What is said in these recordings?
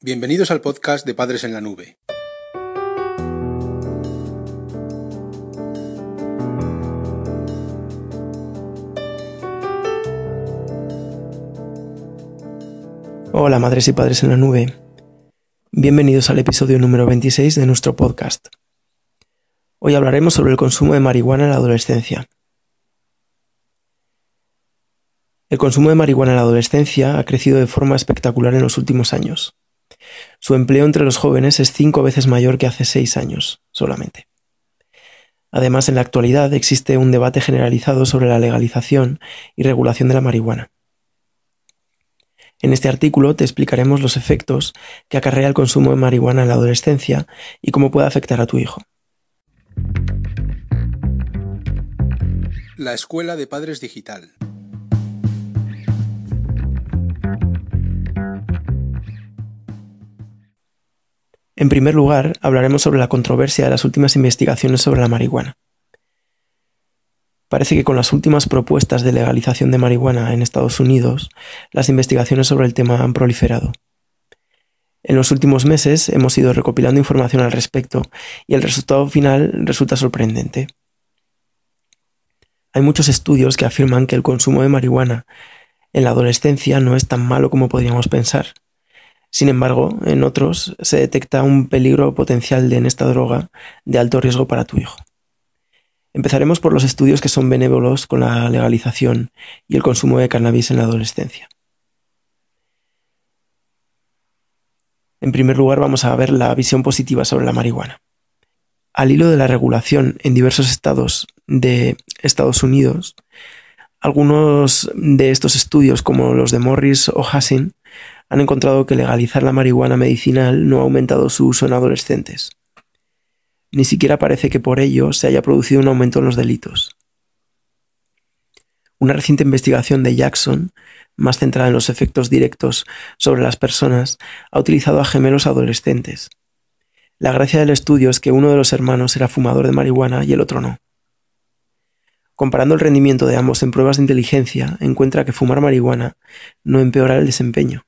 Bienvenidos al podcast de Padres en la Nube. Hola madres y padres en la nube. Bienvenidos al episodio número 26 de nuestro podcast. Hoy hablaremos sobre el consumo de marihuana en la adolescencia. El consumo de marihuana en la adolescencia ha crecido de forma espectacular en los últimos años. Su empleo entre los jóvenes es cinco veces mayor que hace seis años solamente. Además, en la actualidad existe un debate generalizado sobre la legalización y regulación de la marihuana. En este artículo te explicaremos los efectos que acarrea el consumo de marihuana en la adolescencia y cómo puede afectar a tu hijo. La Escuela de Padres Digital. En primer lugar, hablaremos sobre la controversia de las últimas investigaciones sobre la marihuana. Parece que con las últimas propuestas de legalización de marihuana en Estados Unidos, las investigaciones sobre el tema han proliferado. En los últimos meses hemos ido recopilando información al respecto y el resultado final resulta sorprendente. Hay muchos estudios que afirman que el consumo de marihuana en la adolescencia no es tan malo como podríamos pensar. Sin embargo, en otros se detecta un peligro potencial en esta droga de alto riesgo para tu hijo. Empezaremos por los estudios que son benévolos con la legalización y el consumo de cannabis en la adolescencia. En primer lugar, vamos a ver la visión positiva sobre la marihuana. Al hilo de la regulación en diversos estados de Estados Unidos, algunos de estos estudios, como los de Morris o Hassin, han encontrado que legalizar la marihuana medicinal no ha aumentado su uso en adolescentes. Ni siquiera parece que por ello se haya producido un aumento en los delitos. Una reciente investigación de Jackson, más centrada en los efectos directos sobre las personas, ha utilizado a gemelos adolescentes. La gracia del estudio es que uno de los hermanos era fumador de marihuana y el otro no. Comparando el rendimiento de ambos en pruebas de inteligencia, encuentra que fumar marihuana no empeora el desempeño.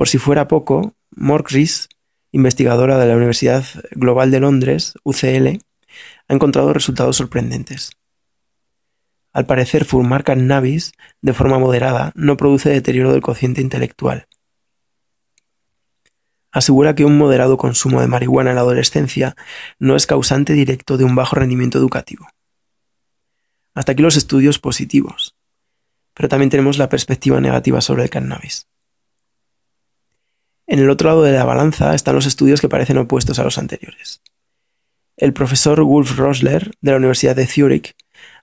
Por si fuera poco, Morris, investigadora de la Universidad Global de Londres, UCL, ha encontrado resultados sorprendentes. Al parecer, fumar cannabis de forma moderada no produce deterioro del cociente intelectual. Asegura que un moderado consumo de marihuana en la adolescencia no es causante directo de un bajo rendimiento educativo. Hasta aquí los estudios positivos, pero también tenemos la perspectiva negativa sobre el cannabis. En el otro lado de la balanza están los estudios que parecen opuestos a los anteriores. El profesor Wolf Rosler, de la Universidad de Zurich,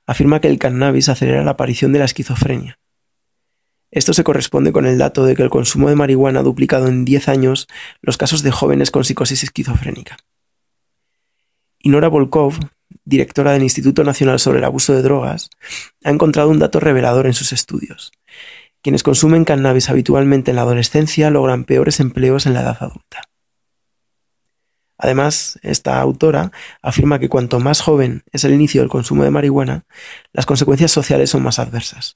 afirma que el cannabis acelera la aparición de la esquizofrenia. Esto se corresponde con el dato de que el consumo de marihuana ha duplicado en 10 años los casos de jóvenes con psicosis esquizofrénica. Inora Volkov, directora del Instituto Nacional sobre el Abuso de Drogas, ha encontrado un dato revelador en sus estudios, quienes consumen cannabis habitualmente en la adolescencia logran peores empleos en la edad adulta. Además, esta autora afirma que cuanto más joven es el inicio del consumo de marihuana, las consecuencias sociales son más adversas.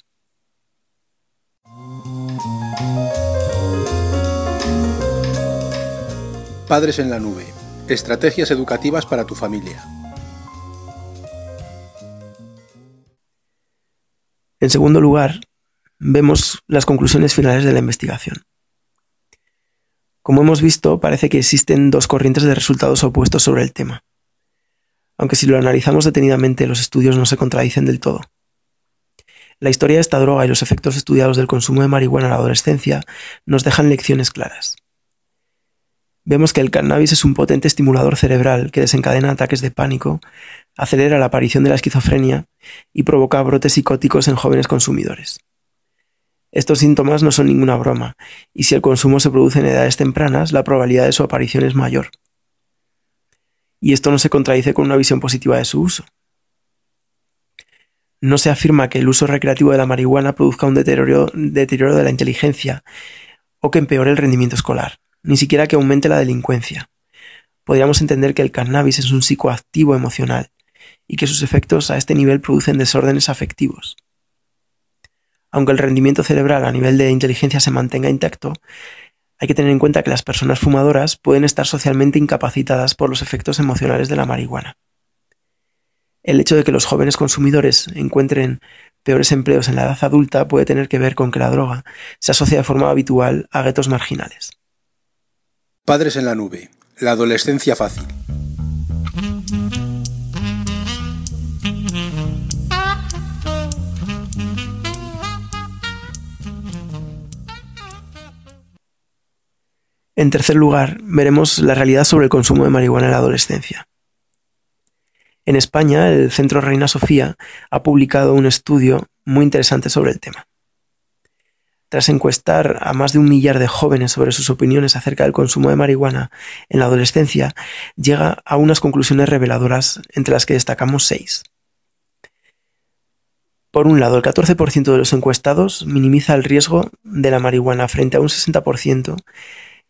Padres en la nube. Estrategias educativas para tu familia. En segundo lugar, vemos las conclusiones finales de la investigación. Como hemos visto, parece que existen dos corrientes de resultados opuestos sobre el tema. Aunque si lo analizamos detenidamente, los estudios no se contradicen del todo. La historia de esta droga y los efectos estudiados del consumo de marihuana en la adolescencia nos dejan lecciones claras. Vemos que el cannabis es un potente estimulador cerebral que desencadena ataques de pánico, acelera la aparición de la esquizofrenia y provoca brotes psicóticos en jóvenes consumidores. Estos síntomas no son ninguna broma, y si el consumo se produce en edades tempranas, la probabilidad de su aparición es mayor. Y esto no se contradice con una visión positiva de su uso. No se afirma que el uso recreativo de la marihuana produzca un deterioro, de la inteligencia o que empeore el rendimiento escolar, ni siquiera que aumente la delincuencia. Podríamos entender que el cannabis es un psicoactivo emocional y que sus efectos a este nivel producen desórdenes afectivos. Aunque el rendimiento cerebral a nivel de inteligencia se mantenga intacto, Hay que tener en cuenta que las personas fumadoras pueden estar socialmente incapacitadas por los efectos emocionales de la marihuana. El hecho de que los jóvenes consumidores encuentren peores empleos en la edad adulta puede tener que ver con que la droga se asocia de forma habitual a guetos marginales. Padres en la nube. La adolescencia fácil. En tercer lugar, veremos la realidad sobre el consumo de marihuana en la adolescencia. En España, el Centro Reina Sofía ha publicado un estudio muy interesante sobre el tema. Tras encuestar a más de un millar de jóvenes sobre sus opiniones acerca del consumo de marihuana en la adolescencia, llega a unas conclusiones reveladoras entre las que destacamos seis. Por un lado, el 14% de los encuestados minimiza el riesgo de la marihuana frente a un 60%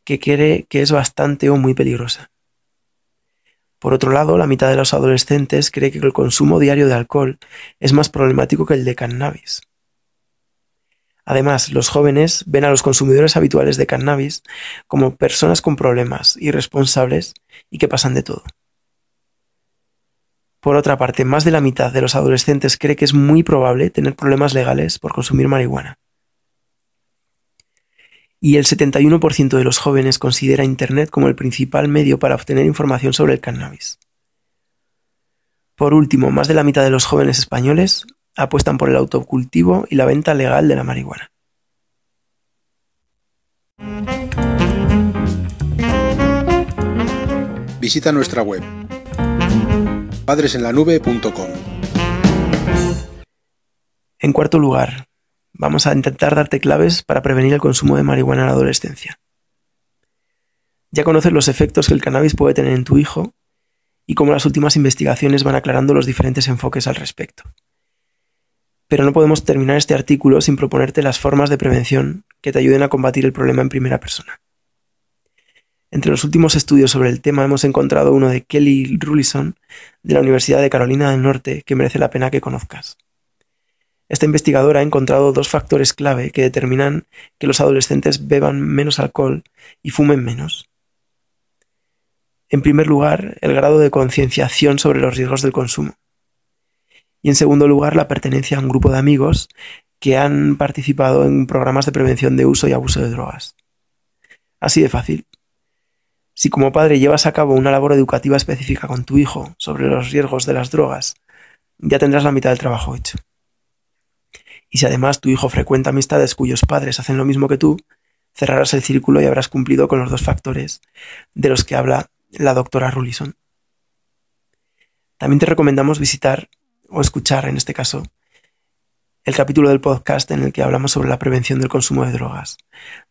que cree que es bastante o muy peligrosa. Por otro lado, la mitad de los adolescentes cree que el consumo diario de alcohol es más problemático que el de cannabis. Además, los jóvenes ven a los consumidores habituales de cannabis como personas con problemas, irresponsables y que pasan de todo. Por otra parte, más de la mitad de los adolescentes cree que es muy probable tener problemas legales por consumir marihuana y el 71% de los jóvenes considera Internet como el principal medio para obtener información sobre el cannabis. Por último, más de la mitad de los jóvenes españoles apuestan por el autocultivo y la venta legal de la marihuana. Visita nuestra web padresenlanube.com. En cuarto lugar, vamos a intentar darte claves para prevenir el consumo de marihuana en la adolescencia. Ya conoces los efectos que el cannabis puede tener en tu hijo y cómo las últimas investigaciones van aclarando los diferentes enfoques al respecto. Pero no podemos terminar este artículo sin proponerte las formas de prevención que te ayuden a combatir el problema en primera persona. Entre los últimos estudios sobre el tema hemos encontrado uno de Kelly Rulison de la Universidad de Carolina del Norte que merece la pena que conozcas. Esta investigadora ha encontrado dos factores clave que determinan que los adolescentes beban menos alcohol y fumen menos. En primer lugar, el grado de concienciación sobre los riesgos del consumo. Y en segundo lugar, la pertenencia a un grupo de amigos que han participado en programas de prevención de uso y abuso de drogas. Así de fácil. Si como padre llevas a cabo una labor educativa específica con tu hijo sobre los riesgos de las drogas, ya tendrás la mitad del trabajo hecho. Y si además tu hijo frecuenta amistades cuyos padres hacen lo mismo que tú, cerrarás el círculo y habrás cumplido con los dos factores de los que habla la doctora Rullison. También te recomendamos visitar o escuchar, en este caso, el capítulo del podcast en el que hablamos sobre la prevención del consumo de drogas,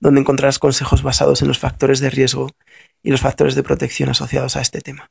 donde encontrarás consejos basados en los factores de riesgo y los factores de protección asociados a este tema.